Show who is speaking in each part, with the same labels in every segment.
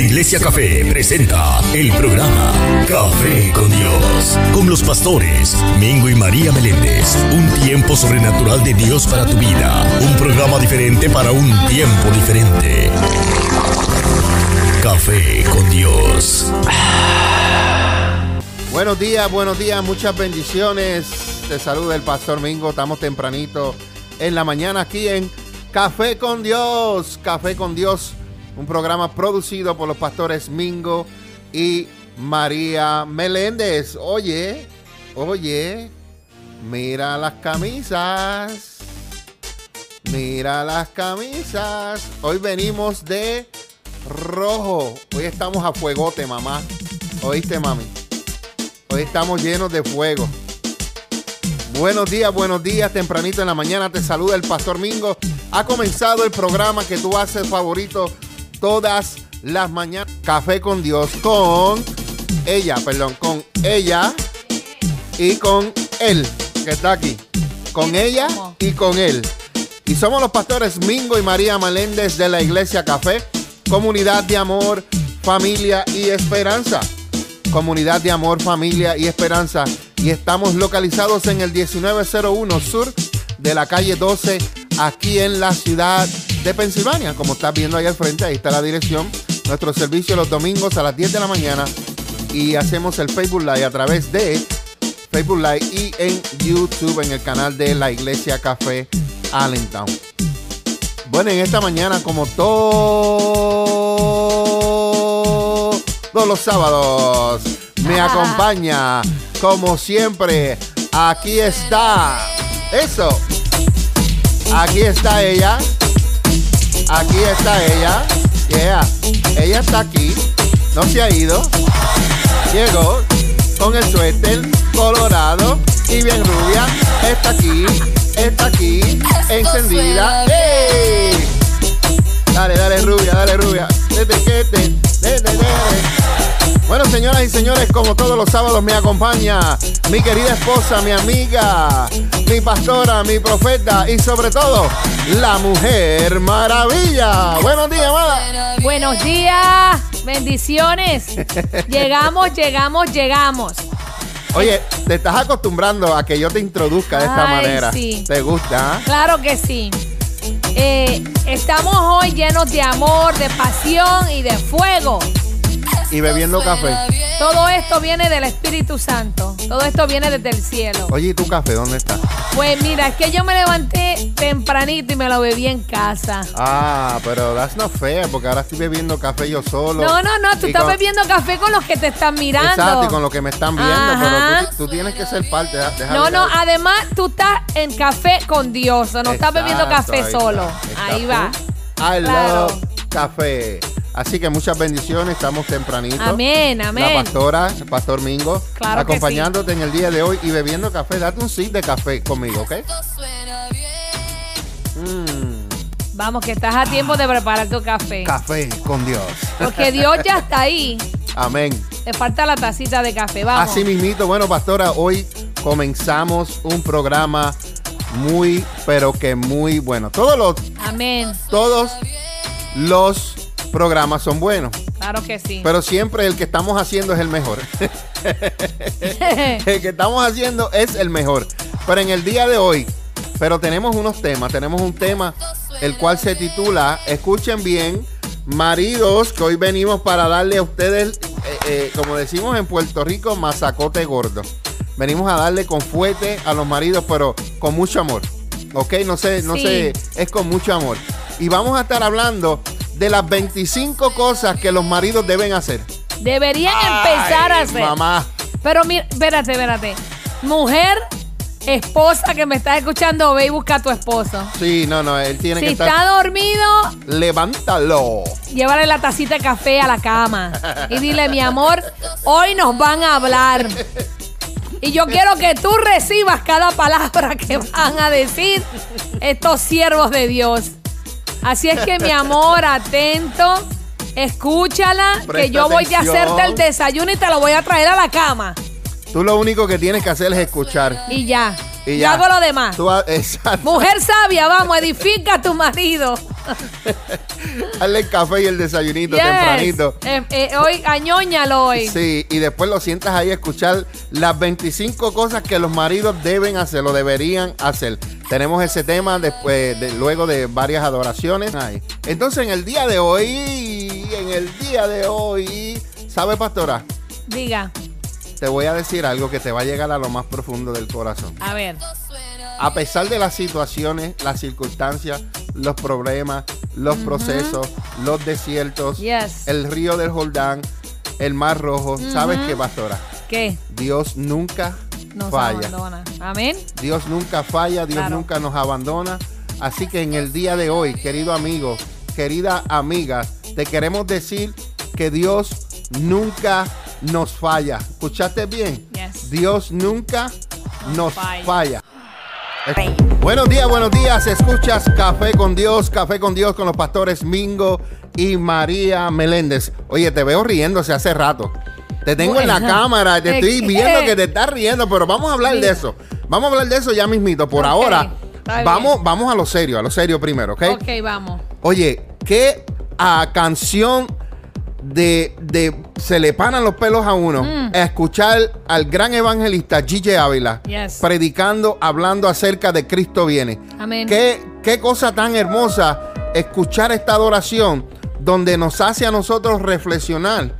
Speaker 1: Iglesia Café presenta el programa Café con Dios, con los pastores Mingo y María Meléndez. Un tiempo sobrenatural de Dios para tu vida. Un programa diferente para un tiempo diferente. Café con Dios.
Speaker 2: Buenos días, buenos días, muchas bendiciones. Te saluda el pastor Mingo. Estamos tempranito en la mañana aquí en Café con Dios. Café con Dios, un programa producido por los pastores Mingo y María Meléndez. Oye, oye, mira las camisas. Mira las camisas. Hoy venimos de rojo. Hoy estamos a fuegote, mamá. ¿Oíste, mami? Hoy estamos llenos de fuego. Buenos días, buenos días. Tempranito en la mañana te saluda el Pastor Mingo. Ha comenzado el programa que tú haces favorito todas las mañanas. Café con Dios con ella, perdón, con ella y con él, que está aquí. Con ella y con él. Y somos los pastores Mingo y María Meléndez de la Iglesia Café, comunidad de amor, familia y esperanza comunidad de amor, familia y esperanza. Y estamos localizados en el 1901 sur de la calle 12, aquí en la ciudad de Pensilvania. Como estás viendo ahí al frente, ahí está la dirección. Nuestro servicio los domingos a las 10 de la mañana. Y hacemos el Facebook Live a través de Facebook Live y en YouTube en el canal de la Iglesia Café Allentown. Bueno, en esta mañana, como todos los sábados, me acompaña, como siempre, aquí está. Eso. Aquí está ella. Aquí está ella. Yeah. Ella está aquí. No se ha ido. Llegó con el suéter colorado y bien rubia. Está aquí. Está aquí. Encendida. Dale, dale, rubia, dale, rubia. Bueno, señoras y señores, como todos los sábados me acompaña mi querida esposa, mi amiga, mi pastora, mi profeta y sobre todo la mujer maravilla. Buenos días, amada.
Speaker 3: Buenos días, bendiciones. llegamos, llegamos, llegamos.
Speaker 2: Oye, te estás acostumbrando a que yo te introduzca de esta
Speaker 3: Ay,
Speaker 2: manera.
Speaker 3: sí.
Speaker 2: ¿Te gusta?
Speaker 3: Claro que sí. Eh, estamos hoy llenos de amor, de pasión y de fuego.
Speaker 2: Y bebiendo café.
Speaker 3: Todo esto viene del Espíritu Santo. Todo esto viene desde el cielo.
Speaker 2: Oye, ¿y tu café dónde está?
Speaker 3: Pues mira, es que yo me levanté tempranito y me lo bebí en casa.
Speaker 2: Ah, pero that's not fair, porque ahora estoy bebiendo café yo solo.
Speaker 3: No, no, no, tú estás
Speaker 2: con-
Speaker 3: bebiendo café con los que te están mirando.
Speaker 2: Exacto, y con lo que me están viendo,
Speaker 3: Ajá.
Speaker 2: pero tú, tú tienes que ser parte. deja- deja
Speaker 3: No,
Speaker 2: de-
Speaker 3: no, además tú estás en café con Dios, o no estás bebiendo café
Speaker 2: ahí
Speaker 3: solo.
Speaker 2: está,
Speaker 3: Ahí va.
Speaker 2: I
Speaker 3: Claro.
Speaker 2: love café. Así que muchas bendiciones, estamos tempranito.
Speaker 3: Amén, amén.
Speaker 2: La pastora, el pastor Mingo,
Speaker 3: Claro
Speaker 2: acompañándote en el día de hoy y bebiendo café. Date un sip de café conmigo, ¿ok? Mm,
Speaker 3: Vamos, que estás a tiempo de preparar tu café.
Speaker 2: café con Dios.
Speaker 3: Porque Dios ya está ahí.
Speaker 2: Amén.
Speaker 3: Te falta la tacita de café. Vamos.
Speaker 2: Así mismito, bueno, pastora, hoy comenzamos un programa muy, pero que muy bueno. Todos los,
Speaker 3: Amén.
Speaker 2: todos los programas son buenos,
Speaker 3: Claro que sí.
Speaker 2: pero siempre el que estamos haciendo es el mejor. el que estamos haciendo es el mejor. Pero en el día de hoy, pero tenemos unos temas, tenemos un tema el cual se titula, escuchen bien, maridos, que hoy venimos para darle a ustedes, eh, eh, como decimos en Puerto Rico, masacote gordo. Venimos a darle con fuete a los maridos, pero con mucho amor. ¿Ok? No sé, no
Speaker 3: Sí.
Speaker 2: sé, es con mucho amor. Y vamos a estar hablando de las 25 cosas que los maridos deben hacer.
Speaker 3: Deberían empezar a hacer.
Speaker 2: Mamá.
Speaker 3: Pero mira, espérate, espérate. Mujer, esposa que me estás escuchando, ve y busca a tu esposo.
Speaker 2: Sí, no, no, él tiene
Speaker 3: Si
Speaker 2: que
Speaker 3: está
Speaker 2: estar.
Speaker 3: dormido,
Speaker 2: Levántalo.
Speaker 3: llévale la tacita de café a la cama. Y dile, mi amor, hoy nos van a hablar. Y yo quiero que tú recibas cada palabra que van a decir estos siervos de Dios. Así es que, mi amor, atento, escúchala, que yo voy a hacerte el desayuno y te lo voy a traer a la cama.
Speaker 2: Tú lo único que tienes que hacer es escuchar.
Speaker 3: Y ya.
Speaker 2: Y
Speaker 3: Yo hago lo demás.
Speaker 2: Tú.
Speaker 3: Mujer sabia, vamos, edifica a tu marido.
Speaker 2: Dale el café y el desayunito
Speaker 3: Yes.
Speaker 2: tempranito.
Speaker 3: Eh, eh, hoy, añóñalo hoy.
Speaker 2: Sí, y después lo sientas ahí a escuchar las 25 cosas que los maridos deben hacer, lo deberían hacer. Tenemos ese tema después, de, luego de varias adoraciones. Entonces, en el día de hoy, en el día de hoy, ¿sabe, pastora?
Speaker 3: Diga,
Speaker 2: Te voy a decir algo que te va a llegar a lo más profundo del corazón.
Speaker 3: a ver.
Speaker 2: A pesar de las situaciones, las circunstancias, los problemas, los procesos, los desiertos,
Speaker 3: Yes.
Speaker 2: el río del Jordán, el mar rojo, ¿sabes qué, pastora?
Speaker 3: ¿Qué?
Speaker 2: Dios nunca
Speaker 3: Nos
Speaker 2: falla.
Speaker 3: abandona. Amén.
Speaker 2: Dios nunca falla, Dios
Speaker 3: Claro.
Speaker 2: nunca nos abandona. Así que en el día de hoy, querido amigo, querida amiga, te queremos decir que Dios nunca nos falla. ¿Escuchaste bien?
Speaker 3: Yes.
Speaker 2: Dios nunca nos
Speaker 3: falla.
Speaker 2: Buenos días, buenos días. Escuchas Café con Dios, Café con Dios con los pastores Mingo y María Meléndez. Oye, te veo riéndose hace rato. Te tengo en la cámara, te
Speaker 3: ¿De
Speaker 2: estoy viendo que te estás riendo, pero vamos a hablar de eso. Vamos a hablar de eso ya mismito. Por ahora, vamos, vamos a lo serio, a lo serio primero, ¿ok?
Speaker 3: Ok, vamos.
Speaker 2: Oye, qué ah, canción de, de se le paran los pelos a uno
Speaker 3: Mm.
Speaker 2: a escuchar al gran evangelista Gigi Ávila
Speaker 3: Yes.
Speaker 2: predicando, hablando acerca de Cristo viene.
Speaker 3: Amén.
Speaker 2: Qué, qué cosa tan hermosa escuchar esta adoración donde nos hace a nosotros reflexionar.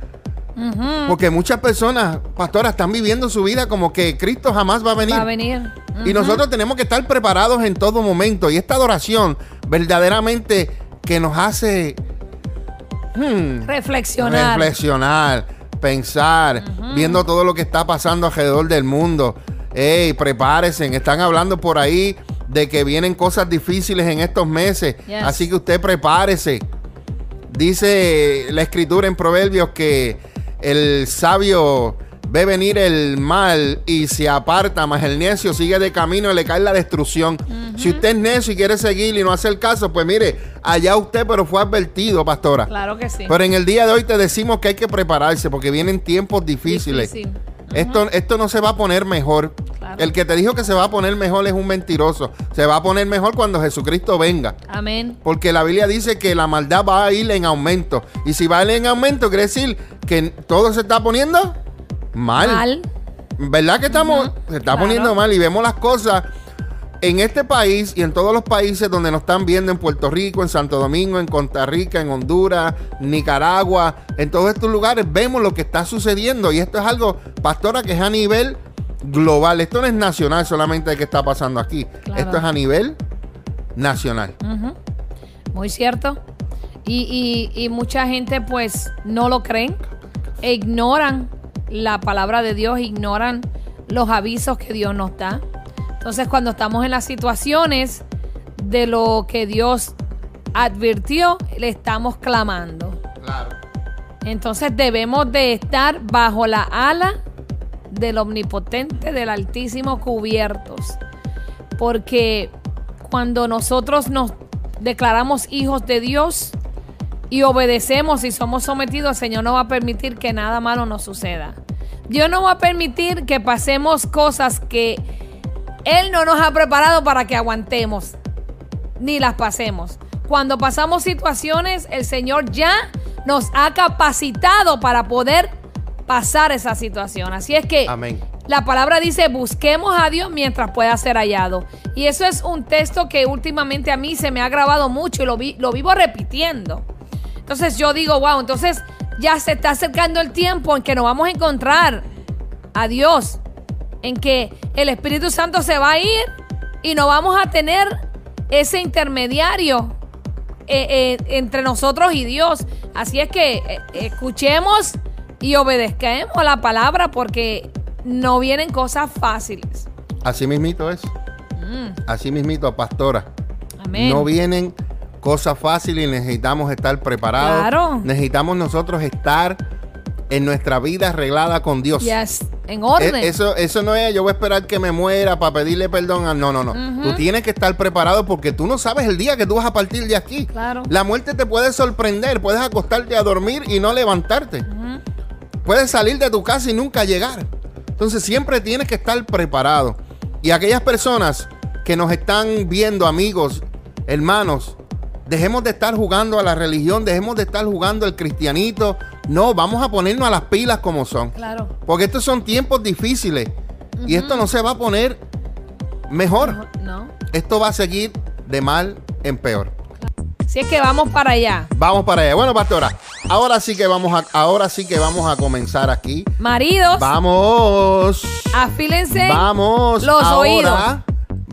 Speaker 2: Porque muchas personas, pastoras, están viviendo su vida como que Cristo jamás va a venir.
Speaker 3: Va a venir.
Speaker 2: Y nosotros tenemos que estar preparados en todo momento. Y esta adoración verdaderamente que nos hace hmm,
Speaker 3: Reflexionar.
Speaker 2: reflexionar, pensar, viendo todo lo que está pasando alrededor del mundo. Ey, prepárense, están hablando por ahí de que vienen cosas difíciles en estos meses.
Speaker 3: Yes.
Speaker 2: Así que usted prepárese. Dice la escritura en Proverbios que el sabio ve venir el mal y se aparta, mas el necio sigue de camino y le cae la destrucción. Si usted es necio y quiere seguir y no hacer caso, pues mire, allá usted, pero fue advertido, pastora.
Speaker 3: Claro que sí.
Speaker 2: Pero en el día de hoy te decimos que hay que prepararse porque vienen tiempos difíciles.
Speaker 3: Difícil.
Speaker 2: Esto, esto no se va a poner mejor.
Speaker 3: Claro.
Speaker 2: El que te dijo que se va a poner mejor es un mentiroso. Se va a poner mejor cuando Jesucristo venga.
Speaker 3: Amén.
Speaker 2: Porque la Biblia dice que la maldad va a ir en aumento. Y si va a ir en aumento, quiere decir que todo se está poniendo mal.
Speaker 3: Mal.
Speaker 2: ¿Verdad que estamos? Se está
Speaker 3: Claro.
Speaker 2: poniendo mal y vemos las cosas en este país y en todos los países donde nos están viendo, en Puerto Rico, en Santo Domingo, en Costa Rica, en Honduras, Nicaragua, en todos estos lugares vemos lo que está sucediendo y esto es algo, pastora, que es a nivel global. Esto no es nacional solamente que está pasando aquí.
Speaker 3: Claro.
Speaker 2: Esto es a nivel nacional.
Speaker 3: Muy cierto. Y, y- y mucha gente pues no lo creen e ignoran la palabra de Dios, ignoran los avisos que Dios nos da. Entonces cuando estamos en las situaciones de lo que Dios advirtió, le estamos clamando.
Speaker 2: Claro.
Speaker 3: Entonces debemos de estar bajo la ala del omnipotente, del altísimo cubiertos. Porque cuando nosotros nos declaramos hijos de Dios y obedecemos y somos sometidos, el Señor no va a permitir que nada malo nos suceda. Dios no va a permitir que pasemos cosas que Él no nos ha preparado para que aguantemos ni las pasemos. Cuando pasamos situaciones, el Señor ya nos ha capacitado para poder pasar esa situación. Así es que
Speaker 2: Amén.
Speaker 3: la palabra dice, busquemos a Dios mientras pueda ser hallado. Y eso es un texto que últimamente a mí se me ha grabado mucho y lo, vi- lo vivo repitiendo. Entonces yo digo, wow, entonces ya se está acercando el tiempo en que nos vamos a encontrar a Dios, en que el Espíritu Santo se va a ir y no vamos a tener ese intermediario eh, eh, entre nosotros y Dios. Así es que eh, escuchemos y obedezcamos la palabra porque no vienen cosas fáciles.
Speaker 2: Así mismito es. Así mismito, pastora.
Speaker 3: Mm. Amén.
Speaker 2: No vienen cosas fáciles y necesitamos estar preparados.
Speaker 3: Claro.
Speaker 2: Necesitamos nosotros estar en nuestra vida arreglada con Dios.
Speaker 3: Yes, en orden.
Speaker 2: E- Eso, eso no es, yo voy a esperar que me muera para pedirle perdón. a- No, no, no. Tú tienes que estar preparado porque tú no sabes el día que tú vas a partir de aquí.
Speaker 3: Claro.
Speaker 2: La muerte te puede sorprender. Puedes acostarte a dormir y no levantarte. Puedes salir de tu casa y nunca llegar. Entonces siempre tienes que estar preparado. Y aquellas personas que nos están viendo, amigos, hermanos, Dejemos de estar jugando a la religión, dejemos de estar jugando al cristianito. No, vamos a ponernos a las pilas como son.
Speaker 3: Claro.
Speaker 2: Porque estos son tiempos difíciles. Y esto no se va a poner mejor.
Speaker 3: No.
Speaker 2: Esto va a seguir de mal en peor.
Speaker 3: Si es que vamos para allá.
Speaker 2: Vamos para allá. Bueno, pastora, ahora sí que vamos a, ahora sí que vamos a comenzar aquí.
Speaker 3: Maridos,
Speaker 2: Vamos.
Speaker 3: afílense
Speaker 2: Vamos.
Speaker 3: los oídos.
Speaker 2: ahora.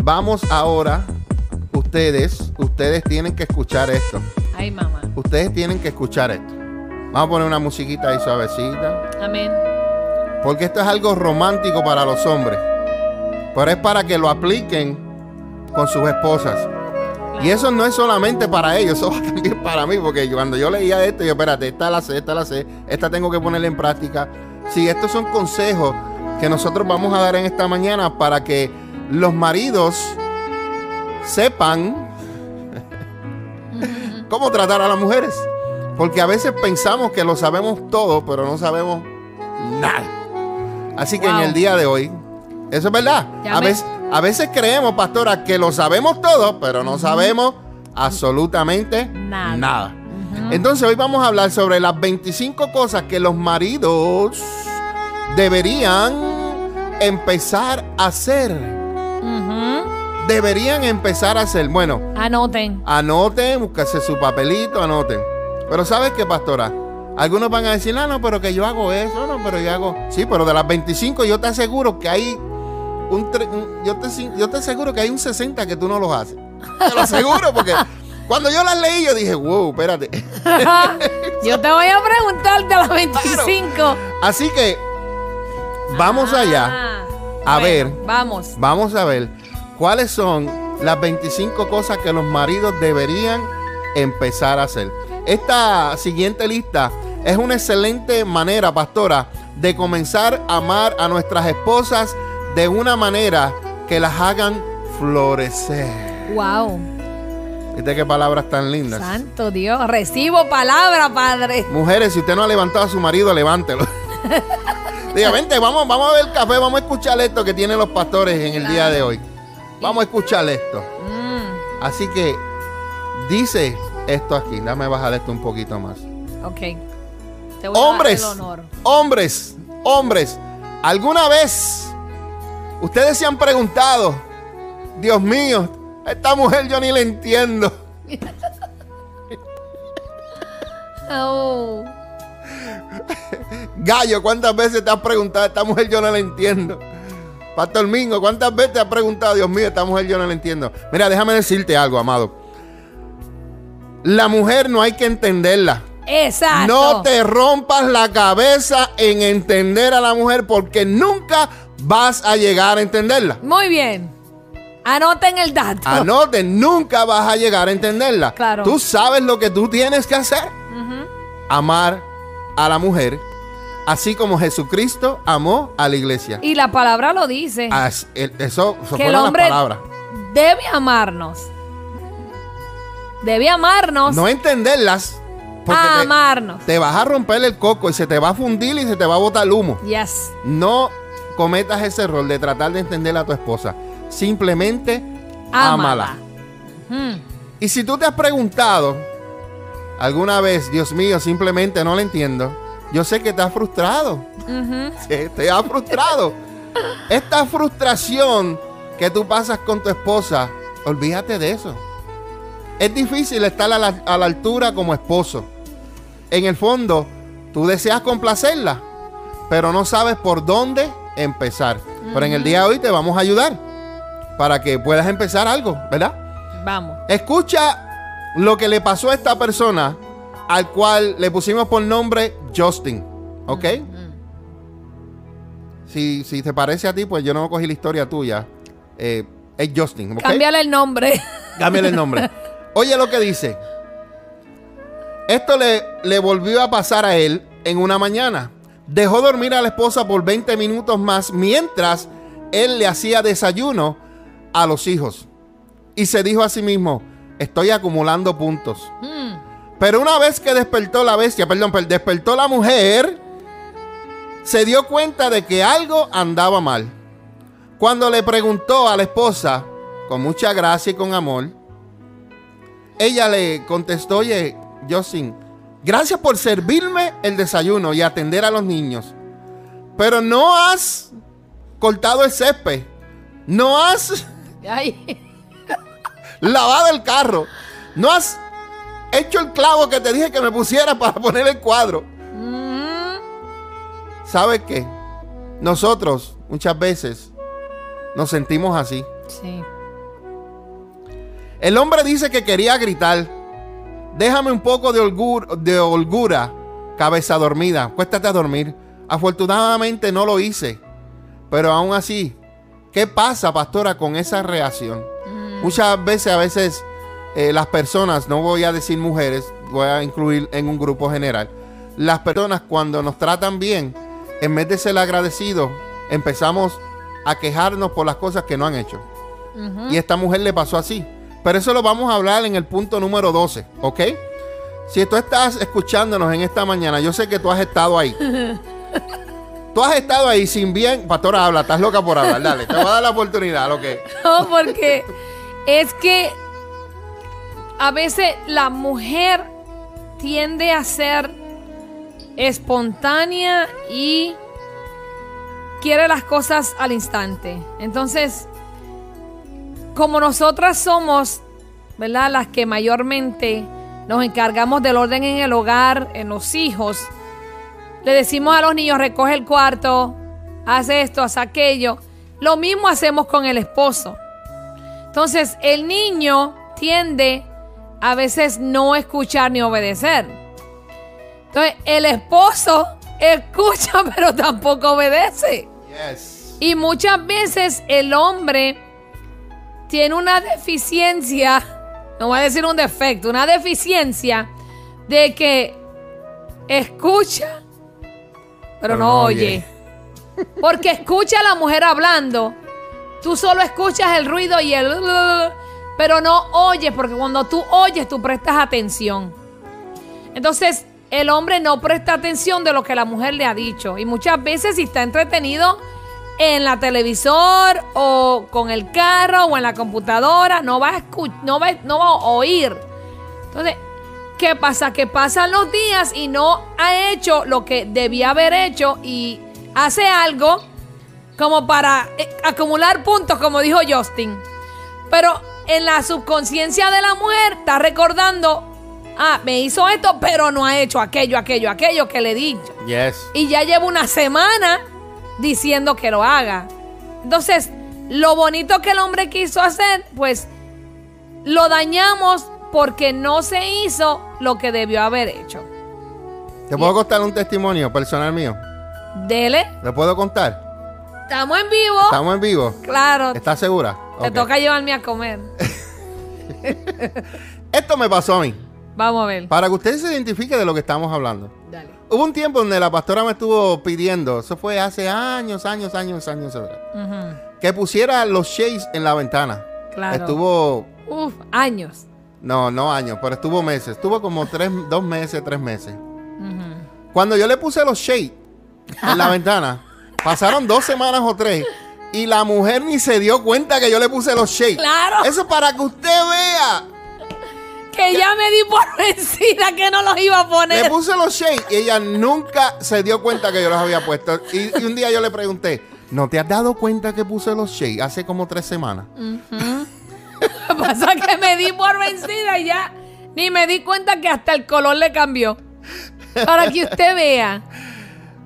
Speaker 2: Vamos ahora. Ustedes, ustedes tienen que escuchar esto.
Speaker 3: Ay, mamá.
Speaker 2: Ustedes tienen que escuchar esto. Vamos a poner una musiquita ahí suavecita.
Speaker 3: Amén.
Speaker 2: Porque esto es algo romántico para los hombres. Pero es para que lo apliquen con sus esposas. Y eso no es solamente para ellos, eso también para mí. Porque cuando yo leía esto, yo, espérate, esta la sé, esta la sé, esta tengo que ponerla en práctica. Sí, estos son consejos que nosotros vamos a dar en esta mañana para que los maridos sepan cómo tratar a las mujeres. Porque a veces pensamos que lo sabemos todo, pero no sabemos nada. Así que en el día de hoy, eso es verdad. A veces, a veces creemos, pastora, que lo sabemos todo, pero no sabemos absolutamente
Speaker 3: Nada.
Speaker 2: nada. Entonces hoy vamos a hablar sobre las 25 cosas que los maridos deberían empezar a hacer. Deberían empezar a hacer. Bueno,
Speaker 3: Anoten.
Speaker 2: anoten, búsquese su papelito, anoten. Pero ¿sabes qué, pastora? Algunos van a decir, no, no, pero que yo hago eso, no, pero yo hago... Sí, pero de las 25 yo te aseguro que hay un... yo, te, yo te aseguro que hay un 60 que tú no los haces. Te lo aseguro porque cuando yo las leí yo dije, wow, espérate.
Speaker 3: Yo te voy a preguntar de las 25.
Speaker 2: Así que vamos allá.
Speaker 3: Ah,
Speaker 2: A
Speaker 3: bueno,
Speaker 2: ver.
Speaker 3: Vamos.
Speaker 2: Vamos a ver cuáles son las 25 cosas que los maridos deberían empezar a hacer. Esta siguiente lista es una excelente manera, pastora, de comenzar a amar a nuestras esposas de una manera que las hagan florecer.
Speaker 3: Wow.
Speaker 2: ¿Viste qué palabras tan lindas?
Speaker 3: Santo Dios. Recibo palabra, Padre.
Speaker 2: Mujeres, si usted no ha levantado a su marido, levántelo. Diga, vente, vamos, vamos a ver el café, vamos a escuchar esto que tienen los pastores en el día de hoy. Vamos a escuchar esto.
Speaker 3: Mm,
Speaker 2: Así que dice esto aquí. Dame bajar esto un poquito más.
Speaker 3: ok. Te voy a dar
Speaker 2: Hombres,
Speaker 3: el honor.
Speaker 2: hombres, hombres, ¿alguna vez ustedes se han preguntado, Dios mío, a esta mujer yo ni la entiendo?
Speaker 3: Oh.
Speaker 2: Gallo, ¿cuántas veces te has preguntado, esta mujer yo no la entiendo? Pastor Mingo, ¿cuántas veces te has preguntado, Dios mío, esta mujer yo no la entiendo? Mira, déjame decirte algo, amado. La mujer no hay que entenderla.
Speaker 3: Exacto.
Speaker 2: No te rompas la cabeza en entender a la mujer porque nunca vas a llegar a entenderla.
Speaker 3: Muy bien. Anoten el dato.
Speaker 2: Anoten, nunca vas a llegar a entenderla.
Speaker 3: Claro.
Speaker 2: Tú sabes lo que tú tienes que hacer. Amar a la mujer, así como Jesucristo amó a la iglesia.
Speaker 3: Y la palabra lo dice.
Speaker 2: As- el- Eso, eso
Speaker 3: que el hombre
Speaker 2: las palabras.
Speaker 3: debe amarnos. Debe amarnos.
Speaker 2: No entenderlas. Porque
Speaker 3: amarnos.
Speaker 2: te vas a romper el coco y se te va a fundir y se te va a botar el humo.
Speaker 3: Yes.
Speaker 2: No cometas ese error de tratar de entender a tu esposa. Simplemente ámala.
Speaker 3: Ámala. Mm.
Speaker 2: Y si tú te has preguntado alguna vez, Dios mío, simplemente no la entiendo, yo sé que estás frustrado. Sí, Te has frustrado. Esta frustración que tú pasas con tu esposa, olvídate de eso. Es difícil estar a la, a la altura como esposo. En el fondo, tú deseas complacerla, pero no sabes por dónde empezar. Pero en el día de hoy te vamos a ayudar para que puedas empezar algo, ¿verdad?
Speaker 3: Vamos.
Speaker 2: Escucha lo que le pasó a esta persona al cual le pusimos por nombre Justin, ¿ok? Si, si te parece a ti, pues yo no cogí la historia tuya. Eh, es Justin.
Speaker 3: Cámbiale el nombre.
Speaker 2: Cámbiale el nombre. Oye lo que dice. Esto le, le volvió a pasar a él en una mañana. Dejó dormir a la esposa por 20 minutos más mientras él le hacía desayuno a los hijos. Y se dijo a sí mismo, estoy acumulando puntos.
Speaker 3: Mm.
Speaker 2: Pero una vez que despertó la bestia, perdón, per- despertó la mujer, se dio cuenta de que algo andaba mal. Cuando le preguntó a la esposa, con mucha gracia y con amor, ella le contestó, oye, Justin, gracias por servirme el desayuno y atender a los niños. Pero no has cortado el césped. No has
Speaker 3: Ay,
Speaker 2: lavado el carro. No has hecho el clavo que te dije que me pusiera para poner el cuadro. ¿Sabes qué? Nosotros muchas veces nos sentimos así.
Speaker 3: sí.
Speaker 2: El hombre dice que quería gritar. Déjame un poco de, holgur- de holgura, cabeza dormida. Cuéstate a dormir. Afortunadamente no lo hice. Pero aún así, ¿qué pasa, pastora, con esa reacción? Muchas veces, a veces, eh, las personas, no voy a decir mujeres, voy a incluir en un grupo general. Las personas cuando nos tratan bien, en vez de ser agradecidos, empezamos a quejarnos por las cosas que no han hecho. Y a esta mujer le pasó así. Pero eso lo vamos a hablar en el punto número 12, ¿ok? Si tú estás escuchándonos en esta mañana, yo sé que tú has estado ahí. tú has estado ahí sin bien. Pastora, habla, estás loca por hablar. Dale, te voy a dar la oportunidad, ¿ok?
Speaker 3: No, porque es que a veces la mujer tiende a ser espontánea y quiere las cosas al instante. Entonces, como nosotras somos, ¿verdad? Las que mayormente nos encargamos del orden en el hogar, en los hijos, le decimos a los niños, recoge el cuarto, haz esto, haz aquello. Lo mismo hacemos con el esposo. Entonces, el niño tiende a veces no escuchar ni obedecer. Entonces, el esposo escucha, pero tampoco obedece.
Speaker 2: Yes.
Speaker 3: Y muchas veces el hombre tiene una deficiencia, no voy a decir un defecto, una deficiencia de que escucha, pero, no, oye. Porque escucha a la mujer hablando. Tú solo escuchas el ruido y el... Pero no oyes, porque cuando tú oyes, tú prestas atención. Entonces, el hombre no presta atención de lo que la mujer le ha dicho. Y muchas veces si está entretenido en la televisor o con el carro o en la computadora, no va a, no va, no va a oír. Entonces, ¿qué pasa? Que pasan los días y no ha hecho lo que debía haber hecho y hace algo como para eh, acumular puntos, como dijo Justin. Pero en la subconsciencia de la mujer está recordando, ah, me hizo esto, pero no ha hecho aquello, aquello, aquello que le he dicho.
Speaker 2: Yes.
Speaker 3: Y ya llevo una semana diciendo que lo haga. Entonces, lo bonito que el hombre quiso hacer, pues lo dañamos porque no se hizo lo que debió haber hecho.
Speaker 2: ¿Te puedo contar un testimonio personal mío?
Speaker 3: Dele,
Speaker 2: ¿Le puedo contar?
Speaker 3: estamos en vivo.
Speaker 2: ¿Estamos en vivo?
Speaker 3: Claro,
Speaker 2: ¿Estás segura?
Speaker 3: Te toca llevarme a comer.
Speaker 2: Esto me pasó a mí.
Speaker 3: Vamos a ver.
Speaker 2: Para que usted se identifique de lo que estamos hablando.
Speaker 3: Dale.
Speaker 2: Hubo un tiempo donde la pastora me estuvo pidiendo, eso fue hace años, años, años, años atrás,
Speaker 3: Ujú,
Speaker 2: que pusiera los shades en la ventana.
Speaker 3: Claro.
Speaker 2: Estuvo,
Speaker 3: Uf, años.
Speaker 2: no, no años, pero estuvo meses. Estuvo como tres, dos meses, tres meses. Cuando yo le puse los shades en la ventana, pasaron dos semanas o tres y la mujer ni se dio cuenta que yo le puse los shades.
Speaker 3: Claro.
Speaker 2: Eso para que usted vea.
Speaker 3: Que ya me di por vencida que no los iba a
Speaker 2: Le
Speaker 3: poner.
Speaker 2: puse los shades y ella nunca se dio cuenta que yo los había puesto. Y, y un día yo le pregunté, ¿no te has dado cuenta que puse los shades hace como tres semanas?
Speaker 3: Lo que pasa es que me di por vencida y ya ni me di cuenta que hasta el color le cambió. Para que usted vea.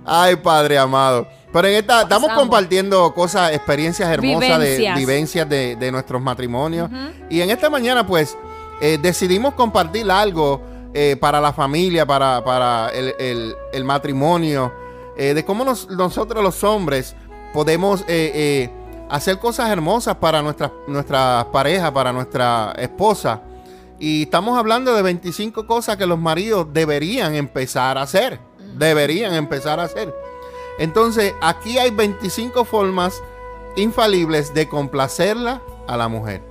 Speaker 2: Ay, Padre amado. Pero en esta, estamos
Speaker 3: Pasamos.
Speaker 2: compartiendo cosas, experiencias hermosas
Speaker 3: Vivencias.
Speaker 2: de vivencias de, de nuestros matrimonios. Y en esta mañana, pues, eh, decidimos compartir algo eh, para la familia, para, para el, el- el matrimonio, eh, de cómo nos- nosotros los hombres podemos hacer cosas hermosas para nuestra, nuestra pareja, para nuestra esposa. Y estamos hablando de 25 cosas que los maridos deberían empezar a hacer. Deberían empezar a hacer. Entonces, aquí hay 25 formas infalibles de complacerla a la mujer.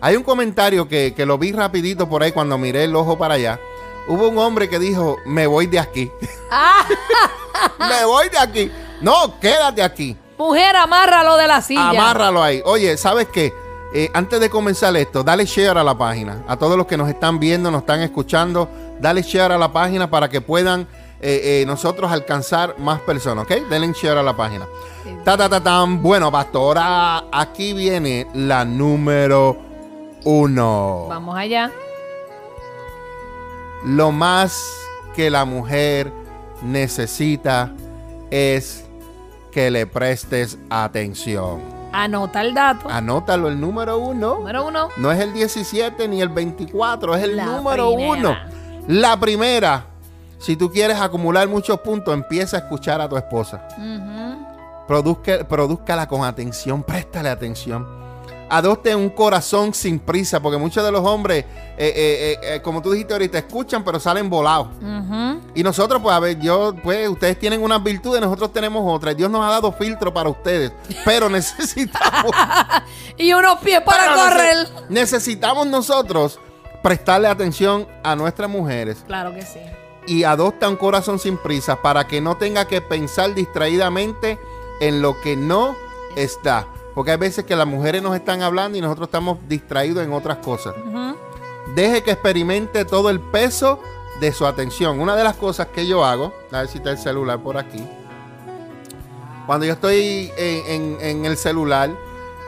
Speaker 2: Hay un comentario que, que lo vi rapidito por ahí cuando miré el ojo para allá. Hubo un hombre que dijo, me voy de aquí.
Speaker 3: Ah,
Speaker 2: me voy de aquí. No, quédate aquí.
Speaker 3: mujer, amárralo de la silla.
Speaker 2: Amárralo ahí. Oye, ¿sabes qué? Eh, antes de comenzar esto, dale share a la página. A todos los que nos están viendo, nos están escuchando, dale share a la página para que puedan eh, eh, nosotros alcanzar más personas, ¿ok? Denle share a la página. Ta, ta, ta, tan. Bueno, pastora, aquí viene la número uno.
Speaker 3: Vamos allá.
Speaker 2: Lo más que la mujer necesita es que le prestes atención.
Speaker 3: Anota el dato.
Speaker 2: Anótalo, el número uno.
Speaker 3: Número uno.
Speaker 2: No es el 17 ni el 24, es el
Speaker 3: La
Speaker 2: número
Speaker 3: primera.
Speaker 2: uno. La primera. Si tú quieres acumular muchos puntos, empieza a escuchar a tu esposa. Produzca, produzcala con atención, préstale atención. Adopte un corazón sin prisa, porque muchos de los hombres, eh, eh, eh, como tú dijiste ahorita, escuchan, pero salen volados. Y nosotros, pues, a ver, yo, pues, ustedes tienen unas virtudes, nosotros tenemos otras. Dios nos ha dado filtro para ustedes, pero necesitamos.
Speaker 3: Y unos pies para correr.
Speaker 2: nece- necesitamos nosotros prestarle atención a nuestras mujeres
Speaker 3: Claro que sí.
Speaker 2: Y adopta un corazón sin prisa para que no tenga que pensar distraídamente en lo que no está. Porque hay veces que las mujeres nos están hablando y nosotros estamos distraídos en otras cosas. Deje que experimente todo el peso de su atención. Una de las cosas que yo hago, a ver si está el celular por aquí. Cuando yo estoy en, en- en el celular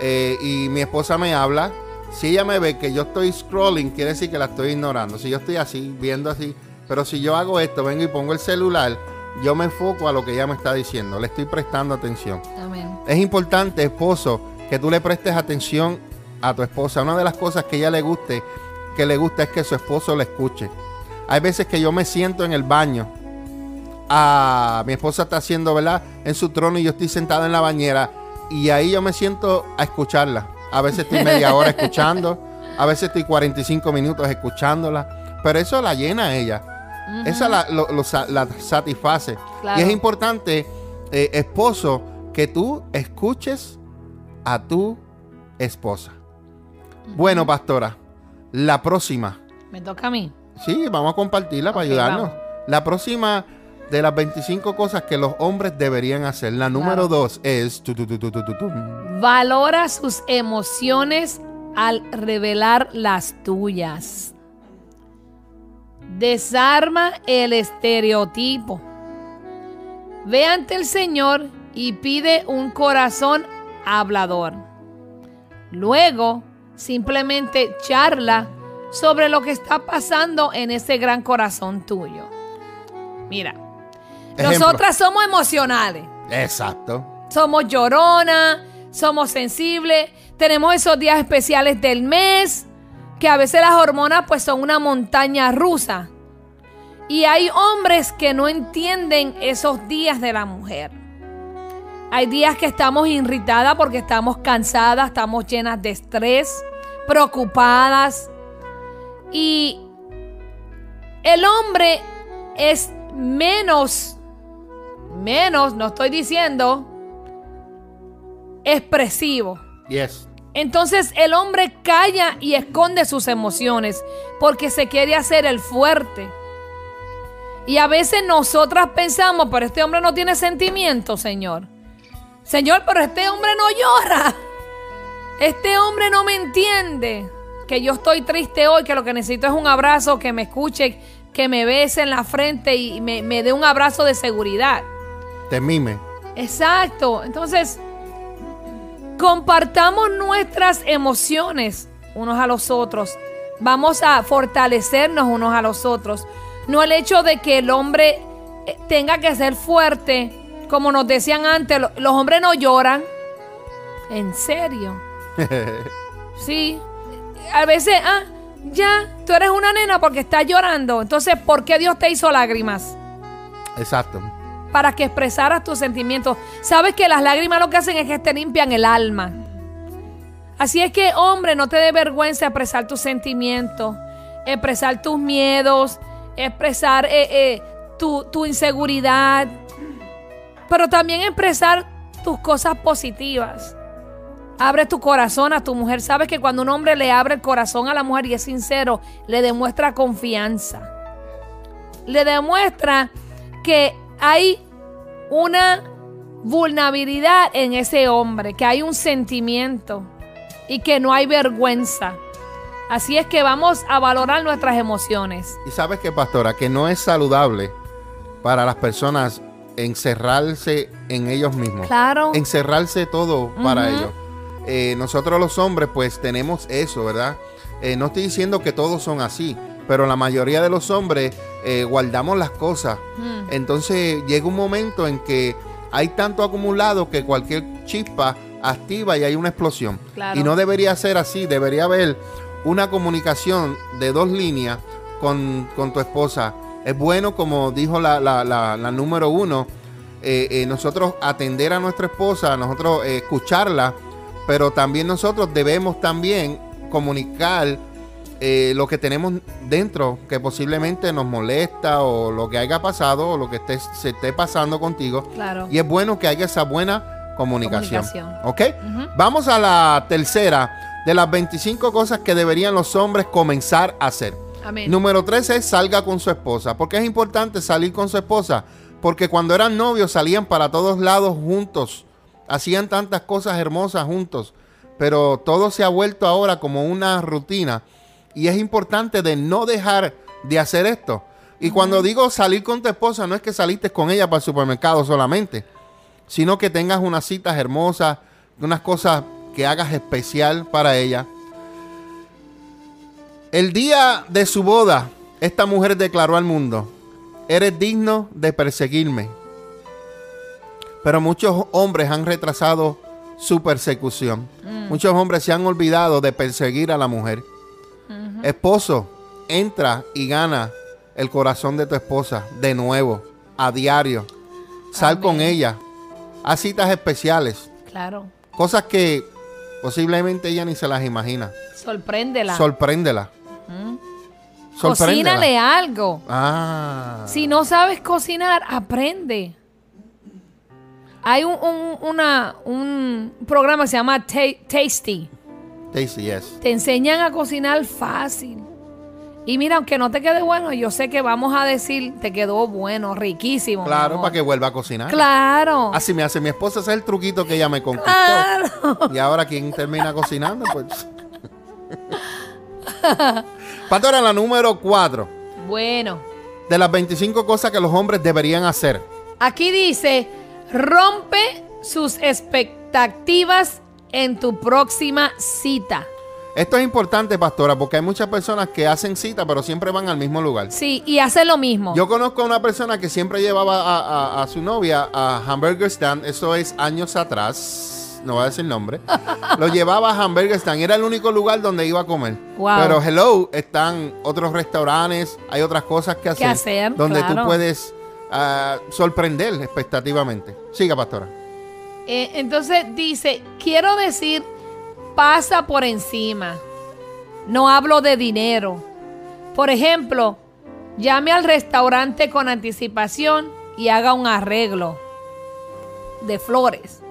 Speaker 2: eh, y mi esposa me habla, si ella me ve que yo estoy scrolling, quiere decir que la estoy ignorando. Si yo estoy así, viendo así, pero si yo hago esto, vengo y pongo el celular, yo me enfoco a lo que ella me está diciendo, le estoy prestando atención.
Speaker 3: Amén.
Speaker 2: Es importante, esposo, que tú le prestes atención a tu esposa. Una de las cosas que ella le guste, que le gusta es que su esposo le escuche. Hay veces que yo me siento en el baño. Ah, mi esposa está haciendo, ¿verdad? En su trono y yo estoy sentado en la bañera. Y ahí yo me siento a escucharla. A veces estoy media hora escuchando. A veces estoy 45 minutos escuchándola. Pero eso la llena a ella. Esa la, lo- lo sa- la satisface.
Speaker 3: Claro.
Speaker 2: Y es importante, eh, esposo, que tú escuches a tu esposa. Bueno, pastora, la próxima.
Speaker 3: Me toca a mí.
Speaker 2: Sí, vamos a compartirla para ayudarnos.
Speaker 3: vamos.
Speaker 2: La próxima de las 25 cosas que los hombres deberían hacer. La número dos es... tu, tu.
Speaker 3: Valora sus emociones al revelar las tuyas. Desarma el estereotipo. Ve ante el Señor y pide un corazón hablador. Luego, simplemente charla sobre lo que está pasando en ese gran corazón tuyo. Mira,
Speaker 2: Ejemplo.
Speaker 3: nosotras somos emocionales
Speaker 2: Exacto.
Speaker 3: somos lloronas, somos sensibles, tenemos esos días especiales del mes, que a veces las hormonas pues son una montaña rusa. Y hay hombres que no entienden esos días de la mujer. Hay días que estamos irritadas porque estamos cansadas, estamos llenas de estrés, preocupadas. Y el hombre es menos, menos, no estoy diciendo, expresivo.
Speaker 2: Yes.
Speaker 3: Entonces el hombre calla y esconde sus emociones porque se quiere hacer el fuerte. Y a veces nosotras pensamos, pero este hombre no tiene sentimientos, Señor. Señor, pero este hombre no llora. Este hombre no me entiende. Que yo estoy triste hoy, que lo que necesito es un abrazo, que me escuche, que me bese en la frente y me, me dé un abrazo de seguridad.
Speaker 2: Te mime.
Speaker 3: Exacto. Entonces, compartamos nuestras emociones unos a los otros. Vamos a fortalecernos unos a los otros. No el hecho de que el hombre eh, tenga que ser fuerte. Como nos decían antes, lo- los hombres no lloran. En serio. Sí. A veces, ah, ya, tú eres una nena porque estás llorando. Entonces, ¿por qué Dios te hizo lágrimas?
Speaker 2: Exacto.
Speaker 3: Para que expresaras tus sentimientos. Sabes que las lágrimas lo que hacen es que te limpian el alma. Así es que, hombre, no te dé vergüenza expresar tus sentimientos, expresar tus miedos, expresar eh, eh, tu, tu inseguridad, pero también expresar tus cosas positivas. Abre tu corazón a tu mujer. Sabes que cuando un hombre le abre el corazón a la mujer y es sincero, le demuestra confianza. Le demuestra que hay una vulnerabilidad en ese hombre, que hay un sentimiento. y que no hay vergüenza. Así es que vamos a valorar nuestras emociones.
Speaker 2: Y sabes que, pastora, que no es saludable para las personas encerrarse en ellos mismos.
Speaker 3: Claro.
Speaker 2: Encerrarse todo para ellos. Eh, nosotros los hombres, pues tenemos eso, ¿verdad? Eh, no estoy diciendo que todos son así, pero la mayoría de los hombres eh, guardamos las cosas.
Speaker 3: Mm.
Speaker 2: Entonces llega un momento en que hay tanto acumulado que cualquier chispa activa y hay una explosión.
Speaker 3: Claro.
Speaker 2: Y no debería ser así, debería haber una comunicación de dos líneas con, con tu esposa. Es bueno, como dijo la, la- la- la número uno, eh, eh, nosotros atender a nuestra esposa, nosotros escucharla, pero también nosotros debemos también comunicar eh, lo que tenemos dentro, que posiblemente nos molesta o lo que haya pasado o lo que esté- se esté pasando contigo.
Speaker 3: Claro.
Speaker 2: Y es bueno que haya esa buena comunicación.
Speaker 3: Comunicación.
Speaker 2: ¿Ok? Vamos a la tercera de las 25 cosas que deberían los hombres comenzar a hacer.
Speaker 3: Amén.
Speaker 2: Número 13 es salga con su esposa. ¿Por qué es importante salir con su esposa? Porque cuando eran novios salían para todos lados juntos. Hacían tantas cosas hermosas juntos. Pero todo se ha vuelto ahora como una rutina. Y es importante de no dejar de hacer esto. Y cuando digo salir con tu esposa, no es que saliste con ella para el supermercado solamente. Sino que tengas unas citas hermosas, unas cosas que hagas especial para ella. El día de su boda, esta mujer declaró al mundo, eres digno de perseguirme. Pero muchos hombres han retrasado su persecución. Muchos hombres se han olvidado de perseguir a la mujer. Esposo, entra y gana el corazón de tu esposa de nuevo, a diario. Sal
Speaker 3: Amén.
Speaker 2: con ella. Haz citas especiales.
Speaker 3: Claro.
Speaker 2: Cosas que posiblemente ella ni se las imagina.
Speaker 3: Sorpréndela.
Speaker 2: Sorpréndela.
Speaker 3: Mm.
Speaker 2: Sorpréndela.
Speaker 3: Cocínale algo.
Speaker 2: Ah.
Speaker 3: Si no sabes cocinar, aprende. Hay un, un- una- un programa que se llama Ta- Tasty.
Speaker 2: Tasty, yes.
Speaker 3: Te enseñan a cocinar fácil. Y mira, aunque no te quede bueno, yo sé que vamos a decir, te quedó bueno, riquísimo.
Speaker 2: Claro, para que vuelva a cocinar.
Speaker 3: Claro.
Speaker 2: Así me hace mi esposa, ese es el truquito que ella me conquistó.
Speaker 3: Claro.
Speaker 2: Y ahora, ¿quién termina cocinando? Pues. Pastora, la número 4
Speaker 3: Bueno,
Speaker 2: de las 25 cosas que los hombres deberían hacer.
Speaker 3: aquí dice, rompe sus expectativas en tu próxima cita.
Speaker 2: Esto es importante, pastora, porque hay muchas personas que hacen cita, pero siempre van al mismo lugar.
Speaker 3: Sí, y hace lo mismo.
Speaker 2: Yo conozco a una persona que siempre llevaba a, a- a su novia a Hamburger Stand, eso es años atrás, no voy a decir nombre. Lo llevaba a Hamburger Stand, era el único lugar donde iba a comer.
Speaker 3: Wow.
Speaker 2: Pero hello, están otros restaurantes, hay otras cosas que hacer,
Speaker 3: hacer,
Speaker 2: donde tú puedes ah, sorprender expectativamente. Siga, pastora.
Speaker 3: Eh, entonces dice, quiero decir, pasa por encima. No hablo de dinero. Por ejemplo, llame al restaurante con anticipación y haga un arreglo de flores.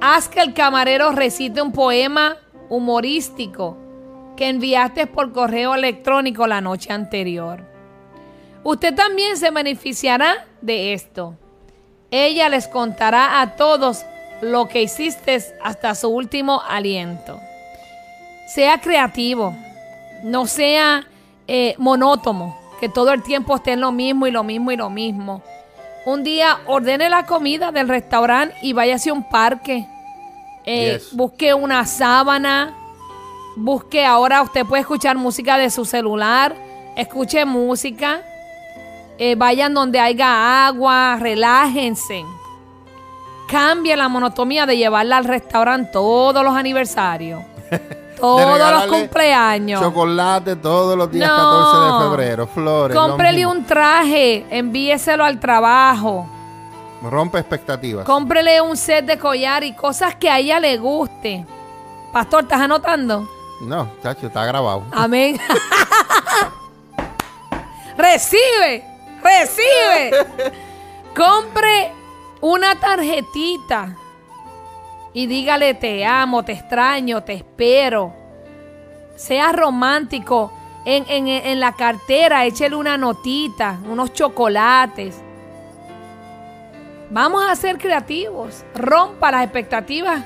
Speaker 3: Haz que el camarero recite un poema humorístico que enviaste por correo electrónico la noche anterior. Usted también se beneficiará de esto. Ella les contará a todos lo que hiciste hasta su último aliento. Sea creativo, no sea eh, monótono, que todo el tiempo esté en lo mismo y lo mismo y lo mismo. Un día ordene la comida del restaurante y vaya hacia un parque. Eh,
Speaker 2: Yes.
Speaker 3: Busque una sábana. Busque ahora, usted puede escuchar música de su celular. Escuche música. Eh, vayan donde haya agua, relájense. Cambie la monotonía de llevarla al restaurante todos los aniversarios. todos los cumpleaños.
Speaker 2: Chocolate todos los días
Speaker 3: No.
Speaker 2: 14 de febrero, flores. lo
Speaker 3: Cómprele un traje, envíeselo al trabajo.
Speaker 2: Rompe expectativas.
Speaker 3: Cómprele un set de collar y cosas que a ella le guste. Pastor, ¿estás anotando?
Speaker 2: No, chacho, está grabado.
Speaker 3: Amén. recibe, recibe. Compre una tarjetita y dígale te amo, te extraño, te espero. Sea romántico. En, en- en la cartera, échele una notita, unos chocolates. Vamos a ser creativos. Rompa las expectativas.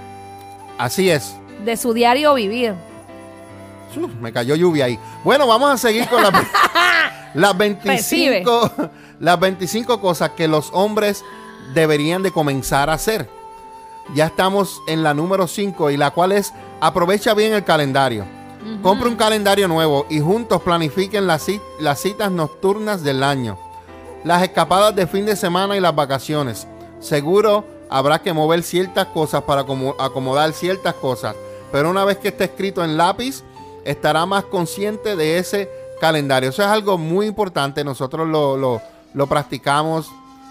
Speaker 2: Así es.
Speaker 3: de su diario vivir.
Speaker 2: Uf, me cayó lluvia ahí. Bueno, vamos a seguir con la- las, 25, las 25 cosas que los hombres deberían de comenzar a hacer. Ya estamos en la número 5 y la cual es aprovecha bien el calendario. Compra un calendario nuevo y juntos planifiquen las, las citas nocturnas del año. Las escapadas de fin de semana y las vacaciones. Seguro habrá que mover ciertas cosas para acomo- acomodar ciertas cosas. Pero una vez que esté escrito en lápiz, estará más consciente de ese calendario. Eso es algo muy importante. Nosotros lo, lo- practicamos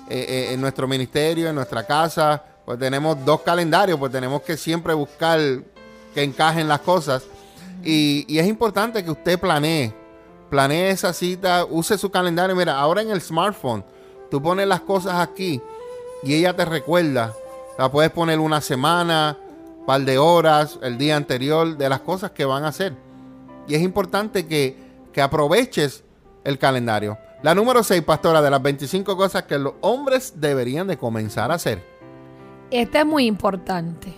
Speaker 2: eh, eh, en nuestro ministerio, en nuestra casa. Pues tenemos dos calendarios, pues tenemos que siempre buscar que encajen las cosas. Y, y es importante que usted planee. Planee esa cita, use su calendario. Mira, ahora en el smartphone, tú pones las cosas aquí y ella te recuerda. La puedes poner una semana, par de horas, el día anterior, de las cosas que van a hacer. Y es importante que, que aproveches el calendario. La número 6, pastora, de las 25 cosas que los hombres deberían de comenzar a hacer.
Speaker 3: Esta es muy importante.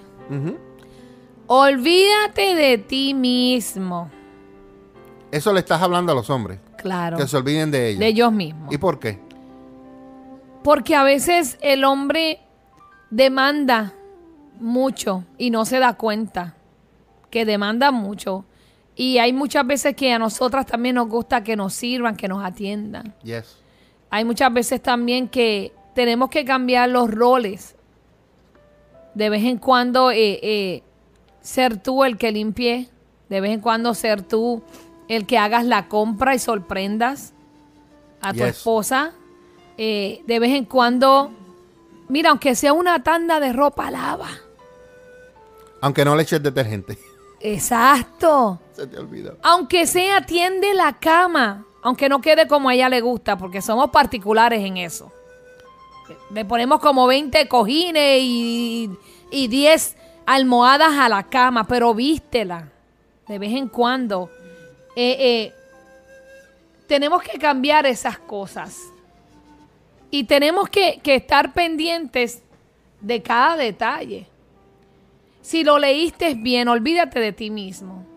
Speaker 3: Olvídate de ti mismo.
Speaker 2: Eso le estás hablando a los hombres.
Speaker 3: Claro.
Speaker 2: Que se olviden de ellos.
Speaker 3: De ellos mismos.
Speaker 2: ¿Y por qué?
Speaker 3: Porque a veces el hombre demanda mucho y no se da cuenta que demanda mucho. Y hay muchas veces que a nosotras también nos gusta que nos sirvan, que nos atiendan.
Speaker 2: Yes.
Speaker 3: Hay muchas veces también que tenemos que cambiar los roles. De vez en cuando eh, eh, ser tú el que limpie. De vez en cuando ser tú el que hagas la compra y sorprendas a tu
Speaker 2: Yes.
Speaker 3: esposa. Eh, de vez en cuando, mira, aunque sea una tanda de ropa, lava.
Speaker 2: Aunque no le eches detergente.
Speaker 3: Exacto.
Speaker 2: Te.
Speaker 3: Aunque sea, tiende la cama. Aunque no quede como a ella le gusta, porque somos particulares en eso. Le ponemos como 20 cojines y, y 10 almohadas a la cama, pero vístela de vez en cuando. Eh, eh, tenemos que cambiar esas cosas. Y tenemos que, que estar pendientes de cada detalle. Si lo leíste bien, olvídate de ti mismo.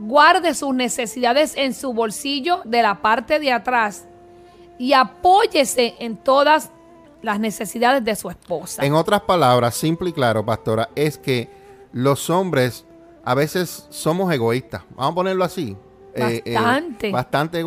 Speaker 3: Guarde sus necesidades en su bolsillo de la parte de atrás y apóyese en todas las necesidades de su esposa.
Speaker 2: En otras palabras, simple y claro, pastora, es que los hombres a veces somos egoístas. Vamos a ponerlo así. Eh, eh,
Speaker 3: Bastante.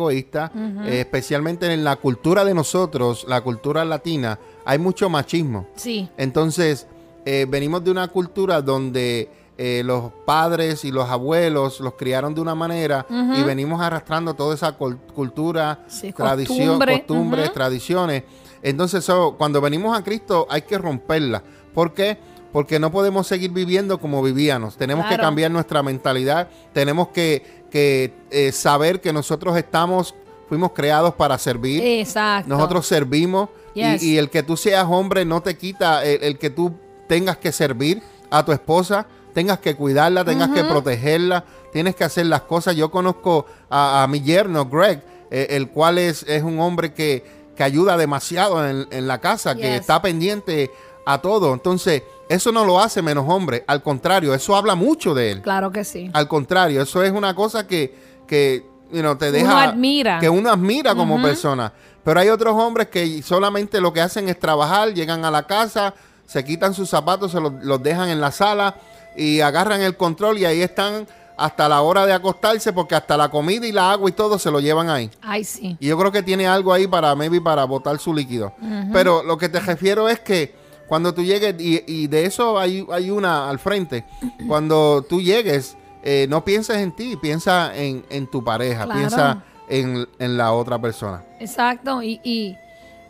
Speaker 2: eh, especialmente en la cultura de nosotros, la cultura latina, hay mucho machismo.
Speaker 3: Sí,
Speaker 2: Entonces, eh, venimos de una cultura donde eh, los padres y los abuelos los criaron de una manera y venimos arrastrando toda esa cul- cultura,
Speaker 3: Sí,
Speaker 2: tradición,
Speaker 3: costumbre,
Speaker 2: costumbres, tradiciones. Entonces, cuando venimos a Cristo hay que romperla. ¿Por qué? Porque no podemos seguir viviendo como vivíamos. Tenemos que cambiar nuestra mentalidad. Tenemos que, que, eh, saber que nosotros estamos, fuimos creados para servir.
Speaker 3: exacto.
Speaker 2: Nosotros servimos
Speaker 3: Yes.
Speaker 2: y, y el que tú seas hombre no te quita el, el que tú tengas que servir a tu esposa, tengas que cuidarla, tengas que protegerla, tienes que hacer las cosas. Yo conozco a, a mi yerno, Greg, eh, el cual es, es un hombre que, que ayuda demasiado en, en la casa, que está pendiente a todo. Entonces, eso no lo hace menos hombre, al contrario, eso habla mucho de él.
Speaker 3: Claro que sí.
Speaker 2: Al contrario, eso es una cosa que, que you know, te
Speaker 3: Uno
Speaker 2: deja.
Speaker 3: admira.
Speaker 2: Que uno admira como persona. Pero hay otros hombres que solamente lo que hacen es trabajar, llegan a la casa, se quitan sus zapatos, se los, los dejan en la sala y agarran el control y ahí están hasta la hora de acostarse porque hasta la comida y la agua y todo se lo llevan ahí.
Speaker 3: Ay, sí.
Speaker 2: Y yo creo que tiene algo ahí para, maybe para botar su líquido. Pero lo que te refiero es que cuando tú llegues, y, y de eso hay, hay una al frente, cuando tú llegues, eh, no pienses en ti, piensa en, en tu pareja,
Speaker 3: Claro.
Speaker 2: piensa en, en la otra persona.
Speaker 3: Exacto. Y, y,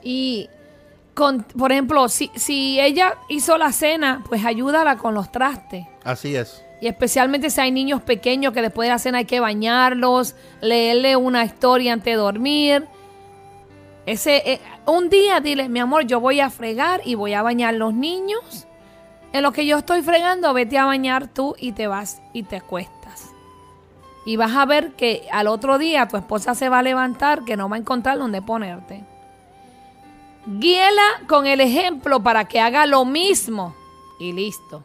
Speaker 3: y con, por ejemplo, si, si ella hizo la cena, pues ayúdala con los trastes.
Speaker 2: Así es.
Speaker 3: Y especialmente si hay niños pequeños que después de la cena hay que bañarlos, leerle una historia antes de dormir. Ese, eh, un día dile, mi amor, yo voy a fregar y voy a bañar los niños. En lo que yo estoy fregando, vete a bañar tú y te vas y te cuestas. Y vas a ver que al otro día tu esposa se va a levantar, que no va a encontrar dónde ponerte. Guíela con el ejemplo para que haga lo mismo. Y listo.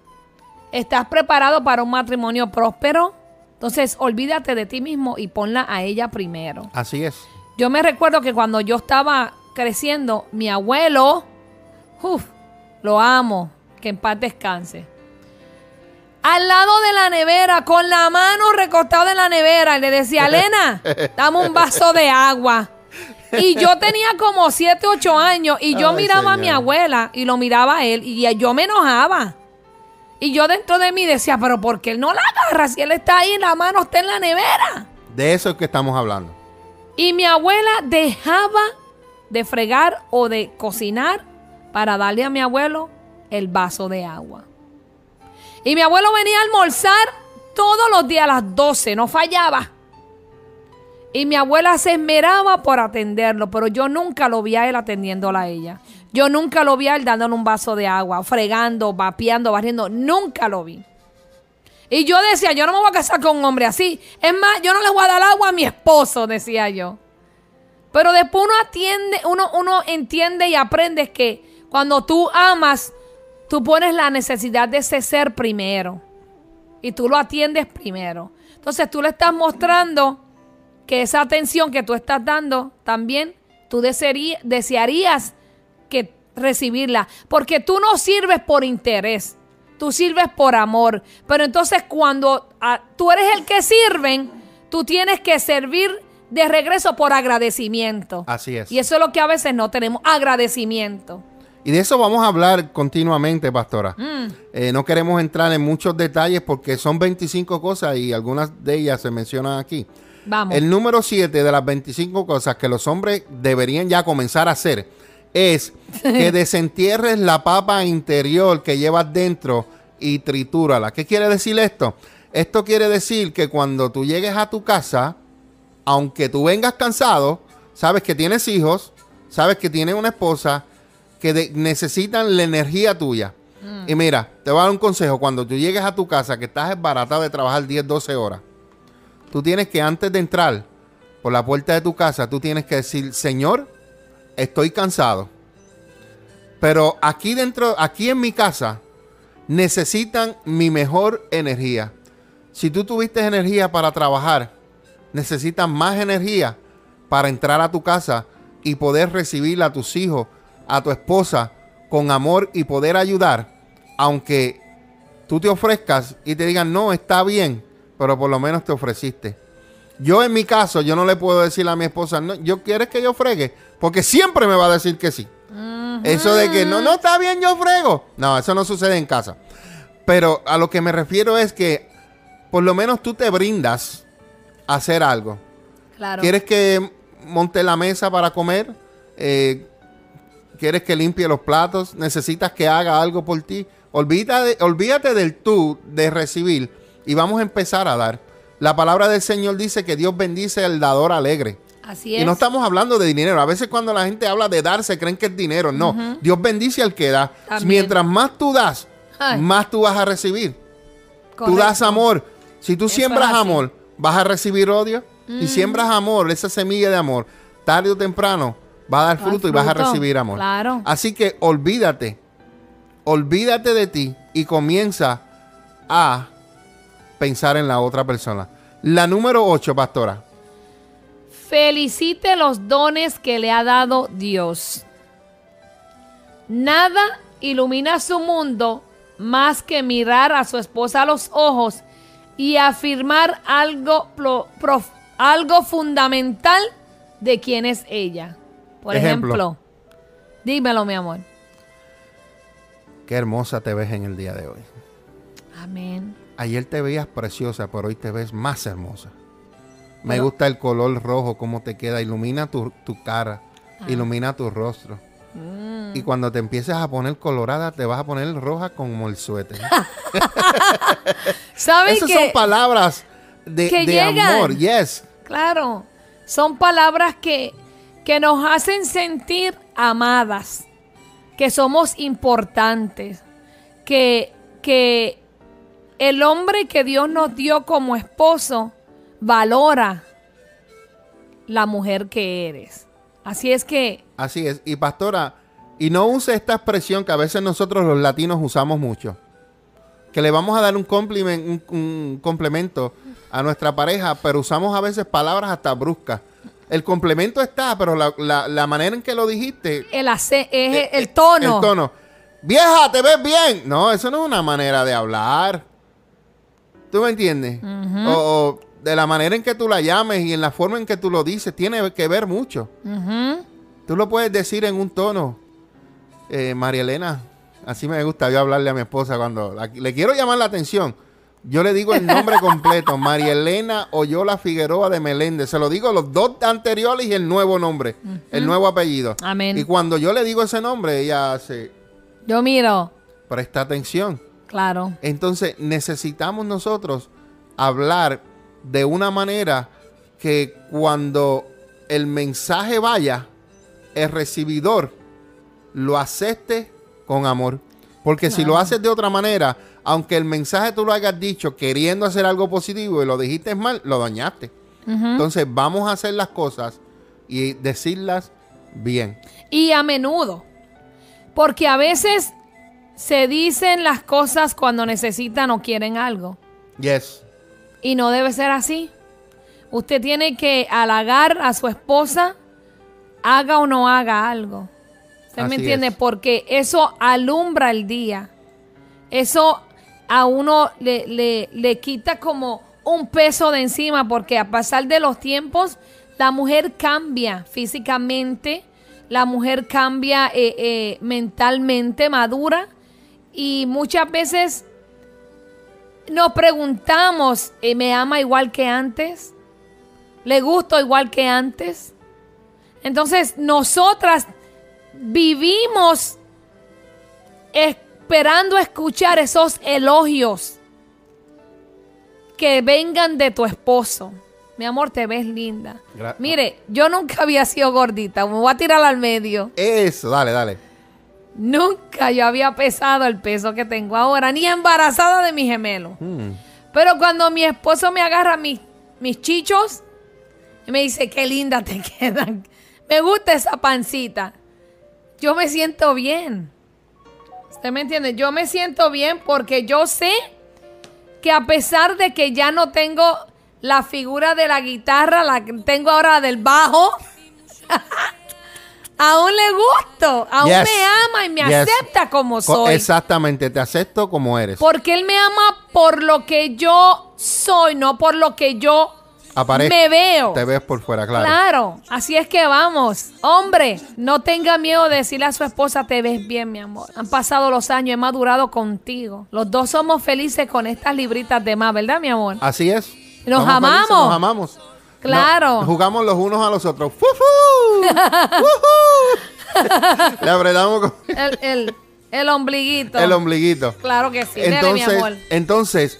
Speaker 3: ¿Estás preparado para un matrimonio próspero? Entonces, olvídate de ti mismo y ponla a ella primero.
Speaker 2: Así es.
Speaker 3: Yo me recuerdo que cuando yo estaba creciendo, mi abuelo, uf, lo amo, que en paz descanse. Al lado de la nevera, con la mano recostada en la nevera, y le decía, Elena, dame un vaso de agua. Y yo tenía como 7, 8 años y yo
Speaker 2: Ay,
Speaker 3: miraba a mi abuela y lo miraba a él y yo me enojaba. Y yo dentro de mí decía, pero ¿por qué él no la agarra si él está ahí, la mano está en la nevera?
Speaker 2: De eso es que estamos hablando.
Speaker 3: Y mi abuela dejaba de fregar o de cocinar para darle a mi abuelo el vaso de agua. Y mi abuelo venía a almorzar todos los días a las 12, no fallaba. Y mi abuela se esmeraba por atenderlo, pero yo nunca lo vi a él atendiéndola a ella. Yo nunca lo vi a él dándole un vaso de agua, fregando, vapeando, barriendo. Nunca lo vi. Y yo decía, yo no me voy a casar con un hombre así. Es más, yo no le voy a dar agua a mi esposo, decía yo. Pero después uno atiende, uno, uno entiende y aprende que cuando tú amas, tú pones la necesidad de ese ser primero. Y tú lo atiendes primero. Entonces tú le estás mostrando que esa atención que tú estás dando también tú desearí- desearías que recibirla. Porque tú no sirves por interés. Tú sirves por amor. Pero entonces cuando ah, tú eres el que sirven, tú tienes que servir de regreso por agradecimiento.
Speaker 2: Así es.
Speaker 3: Y eso es lo que a veces no tenemos, agradecimiento.
Speaker 2: Y de eso vamos a hablar continuamente, pastora.
Speaker 3: Mm.
Speaker 2: Eh, no queremos entrar en muchos detalles porque son 25 cosas y algunas de ellas se mencionan aquí.
Speaker 3: Vamos.
Speaker 2: El número 7 de las 25 cosas que los hombres deberían ya comenzar a hacer es que desentierres la papa interior que llevas dentro y tritúrala. ¿Qué quiere decir esto? Esto quiere decir que cuando tú llegues a tu casa, aunque tú vengas cansado, sabes que tienes hijos, sabes que tienes una esposa, que necesitan la energía tuya. Y mira, te voy a dar un consejo. Cuando tú llegues a tu casa, que estás esbaratado de trabajar 10, 12 horas, tú tienes que antes de entrar por la puerta de tu casa, tú tienes que decir, Señor, estoy cansado. Pero aquí dentro, aquí en mi casa, necesitan mi mejor energía. Si tú tuviste energía para trabajar, necesitan más energía para entrar a tu casa y poder recibir a tus hijos, a tu esposa, con amor y poder ayudar, aunque tú te ofrezcas y te digan, no, está bien, pero por lo menos te ofreciste. Yo en mi caso, yo no le puedo decir a mi esposa, no, yo quieres que yo fregue, porque siempre me va a decir que sí. Eso de que no, no está bien, yo frego. No, eso no sucede en casa. Pero a lo que me refiero es que por lo menos tú te brindas a hacer algo.
Speaker 3: Claro.
Speaker 2: ¿Quieres que monte la mesa para comer? Eh, ¿Quieres que limpie los platos? ¿Necesitas que haga algo por ti? Olvídate, olvídate del tú, de recibir, y vamos a empezar a dar. La palabra del Señor dice que Dios bendice al dador alegre.
Speaker 3: Así es.
Speaker 2: Y no estamos hablando de dinero. A veces cuando la gente habla de dar, se creen que es dinero. No, Dios bendice al que da.
Speaker 3: También.
Speaker 2: Mientras más tú das,
Speaker 3: Ay.
Speaker 2: más tú vas a recibir. Tú das amor. Si tú siembras amor, vas a recibir odio. Si siembras amor, esa semilla de amor, tarde o temprano, va a dar
Speaker 3: dar
Speaker 2: fruto y vas a
Speaker 3: fruto.
Speaker 2: recibir amor.
Speaker 3: Claro.
Speaker 2: Así que olvídate, olvídate de ti y comienza a pensar en la otra persona. La número 8, pastora.
Speaker 3: Felicite los dones que le ha dado Dios. Nada ilumina su mundo más que mirar a su esposa a los ojos y afirmar algo, pro- prof- algo fundamental de quién es ella. Por
Speaker 2: Ejemplo.
Speaker 3: ejemplo, dímelo, mi amor.
Speaker 2: Qué hermosa te ves en el día de hoy.
Speaker 3: Amén.
Speaker 2: Ayer te veías preciosa, pero hoy te ves más hermosa. Me gusta el color rojo, cómo te queda. Ilumina tu, tu cara,
Speaker 3: Ah.
Speaker 2: ilumina tu rostro.
Speaker 3: Mm.
Speaker 2: Y cuando te empieces a poner colorada, te vas a poner roja como el suéter.
Speaker 3: ¿Saben
Speaker 2: Esas
Speaker 3: que
Speaker 2: son palabras de,
Speaker 3: que
Speaker 2: de
Speaker 3: llegan.
Speaker 2: amor. Yes.
Speaker 3: Claro, son palabras que, que nos hacen sentir amadas, que somos importantes, que, que el hombre que Dios nos dio como esposo valora la mujer que eres. Así es que,
Speaker 2: Así es. Y pastora, y no use esta expresión que a veces nosotros los latinos usamos mucho. que le vamos a dar un, compliment- un, un complemento a nuestra pareja, pero usamos a veces palabras hasta bruscas. El complemento está, pero la, la- la manera en que lo dijiste,
Speaker 3: El, ace- es
Speaker 2: eh,
Speaker 3: el
Speaker 2: eh,
Speaker 3: tono.
Speaker 2: El tono. Vieja, te ves bien. No, eso no es una manera de hablar. ¿Tú me entiendes? o, o de la manera en que tú la llames y en la forma en que tú lo dices, tiene que ver mucho.
Speaker 3: Ujú.
Speaker 2: Tú lo puedes decir en un tono. Eh, María Elena, así me gusta yo hablarle a mi esposa cuando la- le quiero llamar la atención. Yo le digo el nombre completo, María Elena Oyola Figueroa de Meléndez. Se lo digo los dos anteriores y el nuevo nombre, el nuevo apellido.
Speaker 3: Amén.
Speaker 2: Y cuando yo le digo ese nombre, ella hace,
Speaker 3: Yo miro,
Speaker 2: presta atención.
Speaker 3: Claro.
Speaker 2: Entonces necesitamos nosotros hablar de una manera que cuando el mensaje vaya, el recibidor lo acepte con amor. Porque si lo haces de otra manera, aunque el mensaje tú lo hayas dicho queriendo hacer algo positivo y lo dijiste mal, lo dañaste. Entonces vamos a hacer las cosas y decirlas bien.
Speaker 3: Y a menudo. Porque a veces se dicen las cosas cuando necesitan o quieren algo.
Speaker 2: Yes.
Speaker 3: Y no debe ser así. Usted tiene que halagar a su esposa, haga o no haga algo. ¿Usted
Speaker 2: Así
Speaker 3: me entiende?
Speaker 2: es.
Speaker 3: Porque eso alumbra el día. Eso a uno le, le- le quita como un peso de encima porque a pasar de los tiempos, la mujer cambia físicamente, la mujer cambia eh, eh, mentalmente, madura. Y muchas veces nos preguntamos, eh, ¿me ama igual que antes? ¿Le gusto igual que antes? Entonces, nosotras vivimos esperando escuchar esos elogios que vengan de tu esposo. Mi amor, te ves linda.
Speaker 2: Gra-
Speaker 3: Mire, yo nunca había sido gordita. Me voy a tirar al medio.
Speaker 2: Eso, dale, dale.
Speaker 3: Nunca yo había pesado el peso que tengo ahora, ni embarazada de mi gemelo.
Speaker 2: Mm.
Speaker 3: Pero cuando mi esposo me agarra mis, mis chichos y me dice, qué linda te quedan. Me gusta esa pancita. Yo me siento bien. ¿Usted me entiende? Yo me siento bien porque yo sé que a pesar de que ya no tengo la figura de la guitarra, la que tengo ahora del bajo, aún le gusto, aún
Speaker 2: Yes.
Speaker 3: me ama y me
Speaker 2: Yes.
Speaker 3: acepta como
Speaker 2: Co-
Speaker 3: soy.
Speaker 2: Exactamente, te acepto como eres.
Speaker 3: Porque Él me ama por lo que yo soy, no por lo que yo me veo.
Speaker 2: Te ves por fuera, claro.
Speaker 3: Claro, así es que vamos. Hombre, no tenga miedo de decirle a su esposa, te ves bien, mi amor. Han pasado los años, he madurado contigo. Los dos somos felices con estas libritas de más, ¿verdad, mi amor?
Speaker 2: Así es.
Speaker 3: Nos
Speaker 2: Somos
Speaker 3: amamos.
Speaker 2: nos amamos.
Speaker 3: Claro.
Speaker 2: No, jugamos los unos a los otros. ¡Fufu! Le apretamos con
Speaker 3: El, el, el ombliguito.
Speaker 2: el ombliguito.
Speaker 3: Claro que sí, dele, mi amor.
Speaker 2: Entonces,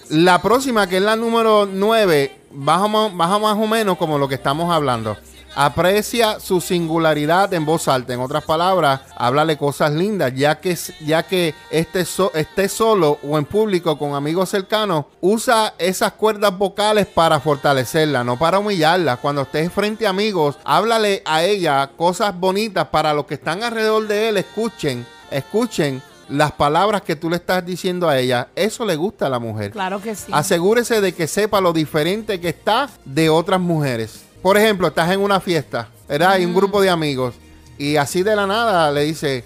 Speaker 2: entonces, la próxima, que es la número 9, baja, más- baja más o menos como lo que estamos hablando. Aprecia su singularidad en voz alta. En otras palabras, háblale cosas lindas, ya que, ya que esté, so- esté solo o en público con amigos cercanos, usa esas cuerdas vocales para fortalecerla, no para humillarla. Cuando estés frente a amigos, háblale a ella cosas bonitas para los que están alrededor de él, escuchen, escuchen las palabras que tú le estás diciendo a ella, eso le gusta a la mujer.
Speaker 3: Claro que sí.
Speaker 2: Asegúrese de que sepa lo diferente que está de otras mujeres. Por ejemplo, estás en una fiesta, ¿verdad? Hay un grupo de amigos y así de la nada le dice,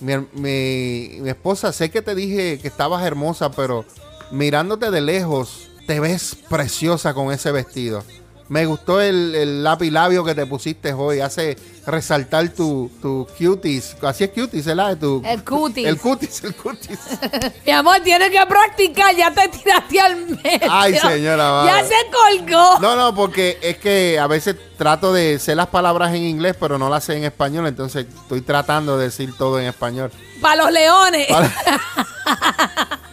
Speaker 2: mi, mi- mi esposa, sé que te dije que estabas hermosa, pero mirándote de lejos, te ves preciosa con ese vestido. Me gustó el, el lápiz labio que te pusiste hoy. Hace resaltar tu, tu cuties. Así es cuties, ¿verdad? Tu,
Speaker 3: El cutis.
Speaker 2: El cutis, el cutis.
Speaker 3: Mi amor, tienes que practicar, ya te tiraste al medio.
Speaker 2: Ay, señora,
Speaker 3: Ya se colgó.
Speaker 2: No, no, porque es que a veces trato de decir las palabras en inglés, pero no las sé en español, entonces estoy tratando de decir todo en español.
Speaker 3: Para los leones.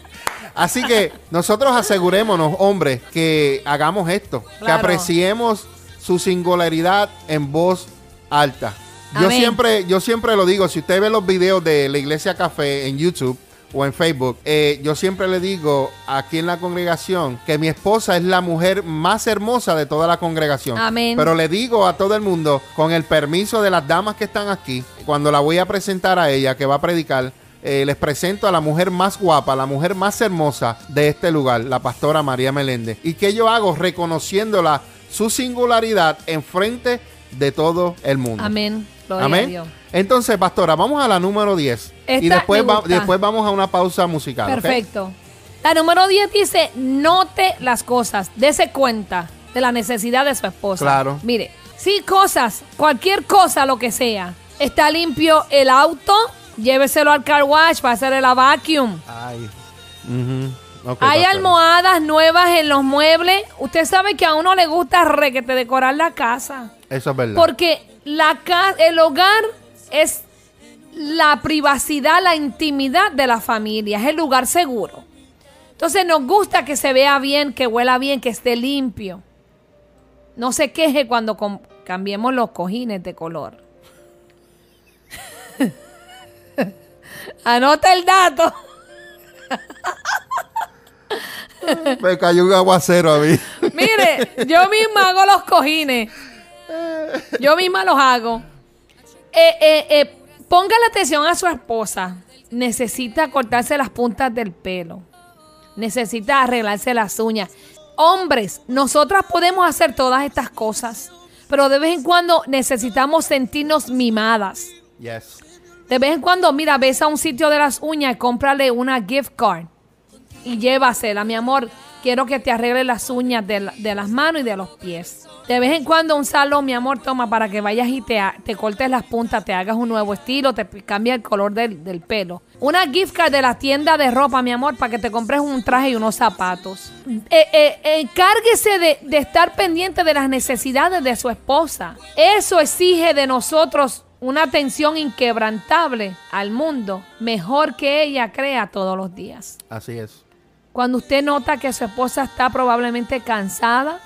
Speaker 2: Así que nosotros asegurémonos, hombres, que hagamos esto, que apreciemos su singularidad en voz alta. Yo
Speaker 3: Amén.
Speaker 2: siempre, yo siempre lo digo, si usted ve los videos de la Iglesia Café en YouTube o en Facebook, eh, yo siempre le digo aquí en la congregación que mi esposa es la mujer más hermosa de toda la congregación.
Speaker 3: Amén.
Speaker 2: Pero le digo a todo el mundo, con el permiso de las damas que están aquí, cuando la voy a presentar a ella, que va a predicar, eh, les presento a la mujer más guapa, la mujer más hermosa de este lugar, la pastora María Meléndez. ¿Y qué yo hago? Reconociéndola su singularidad enfrente de todo el mundo.
Speaker 3: Amén. Gloria
Speaker 2: Amén.
Speaker 3: a Dios.
Speaker 2: Entonces, pastora, vamos a la número 10. y después, va- después vamos a una pausa musical.
Speaker 3: Perfecto. La número 10 dice, note las cosas, dese cuenta de la necesidad de su esposa.
Speaker 2: Claro.
Speaker 3: Mire, si cosas, cualquier cosa, lo que sea, está limpio el auto, lléveselo al car wash para hacer la vacuum.
Speaker 2: Ay.
Speaker 3: Hay almohadas nuevas en los muebles. Usted sabe que a uno le gusta requete decorar la casa.
Speaker 2: Eso es verdad.
Speaker 3: Porque la ca- el hogar es la privacidad, la intimidad de la familia, es el lugar seguro. Entonces nos gusta que se vea bien, que huela bien, que esté limpio. No se queje cuando cambiemos los cojines de color. Anota el dato.
Speaker 2: Me cayó un aguacero a mí.
Speaker 3: Mire, yo misma hago los cojines. Yo misma los hago. Eh, eh, eh, póngale atención a su esposa. Necesita cortarse las puntas del pelo. Necesita arreglarse las uñas. Hombres, nosotras podemos hacer todas estas cosas. Pero de vez en cuando necesitamos sentirnos mimadas.
Speaker 2: Yes.
Speaker 3: De vez en cuando, mira, ves a un sitio de las uñas cómprale una gift card y llévasela, mi amor. Quiero que te arregle las uñas de, la- de las manos y de los pies. De vez en cuando un salón, mi amor, toma para que vayas y te, te cortes las puntas, te hagas un nuevo estilo, te cambia el color del, del pelo. Una gift card de la tienda de ropa, mi amor, para que te compres un traje y unos zapatos. Eh, eh, encárguese de, de estar pendiente de las necesidades de su esposa. Eso exige de nosotros una atención inquebrantable al mundo, mejor que ella crea todos los días.
Speaker 2: Así es.
Speaker 3: Cuando usted nota que su esposa está probablemente cansada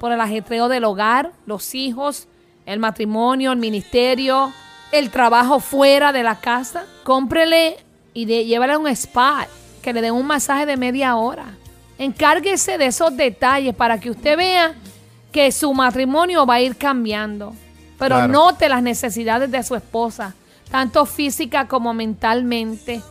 Speaker 3: por el ajetreo del hogar, los hijos, el matrimonio, el ministerio, el trabajo fuera de la casa, cómprele y de, llévale a un spa, que le den un masaje de media hora. Encárguese de esos detalles para que usted vea que su matrimonio va a ir cambiando. Pero
Speaker 2: Claro.
Speaker 3: note las necesidades de su esposa, tanto física como mentalmente,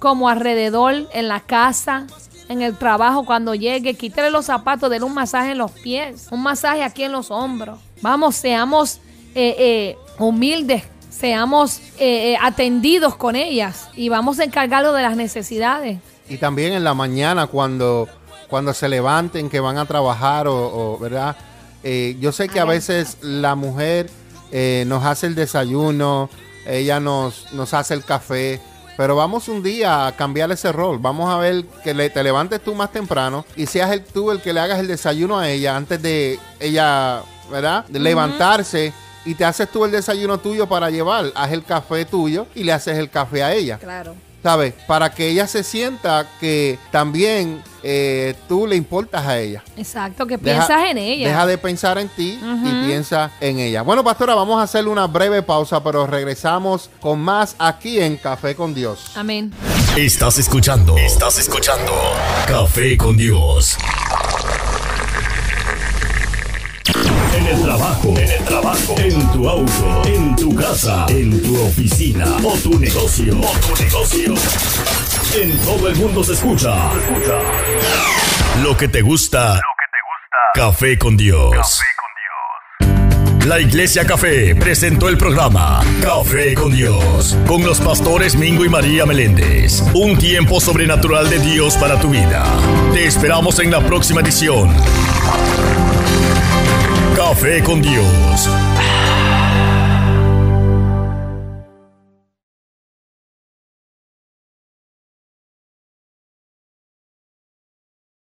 Speaker 3: como alrededor, en la casa, en el trabajo, cuando llegue. Quítele los zapatos, denle un masaje en los pies, un masaje aquí en los hombros. Vamos, seamos eh, eh, humildes, seamos eh, atendidos con ellas y vamos a encargarlo de las necesidades.
Speaker 2: Y también en la mañana cuando, cuando se levanten, que van a trabajar o, o, ¿verdad? Yo sé que a veces la mujer eh, nos hace el desayuno, ella nos, nos hace el café, pero vamos un día a cambiar ese rol. Vamos a ver que le- te levantes tú más temprano y seas el, tú el que le hagas el desayuno a ella antes de ella, ¿verdad? De levantarse y te haces tú el desayuno tuyo para llevar. Haz el café tuyo y le haces el café a ella.
Speaker 3: Claro.
Speaker 2: ¿Sabes? Para que ella se sienta que también eh, tú le importas a ella.
Speaker 3: Exacto, que
Speaker 2: Deja-
Speaker 3: piensas en ella.
Speaker 2: Deja de pensar en ti y piensa en ella. Bueno, pastora, vamos a hacer una breve pausa, pero regresamos con más aquí en Café con Dios.
Speaker 3: Amén.
Speaker 1: Estás escuchando. Estás escuchando. Café con Dios. El trabajo. En el trabajo. En tu auto. En tu casa. En tu oficina. O tu negocio. O tu negocio. En todo el mundo se escucha. Lo que te gusta. Lo que te gusta. Café con Dios. La Iglesia Café presentó el programa Café con Dios, con los pastores Mingo y María Meléndez. Un tiempo sobrenatural de Dios para tu vida. Te esperamos en la próxima edición. Café con Dios.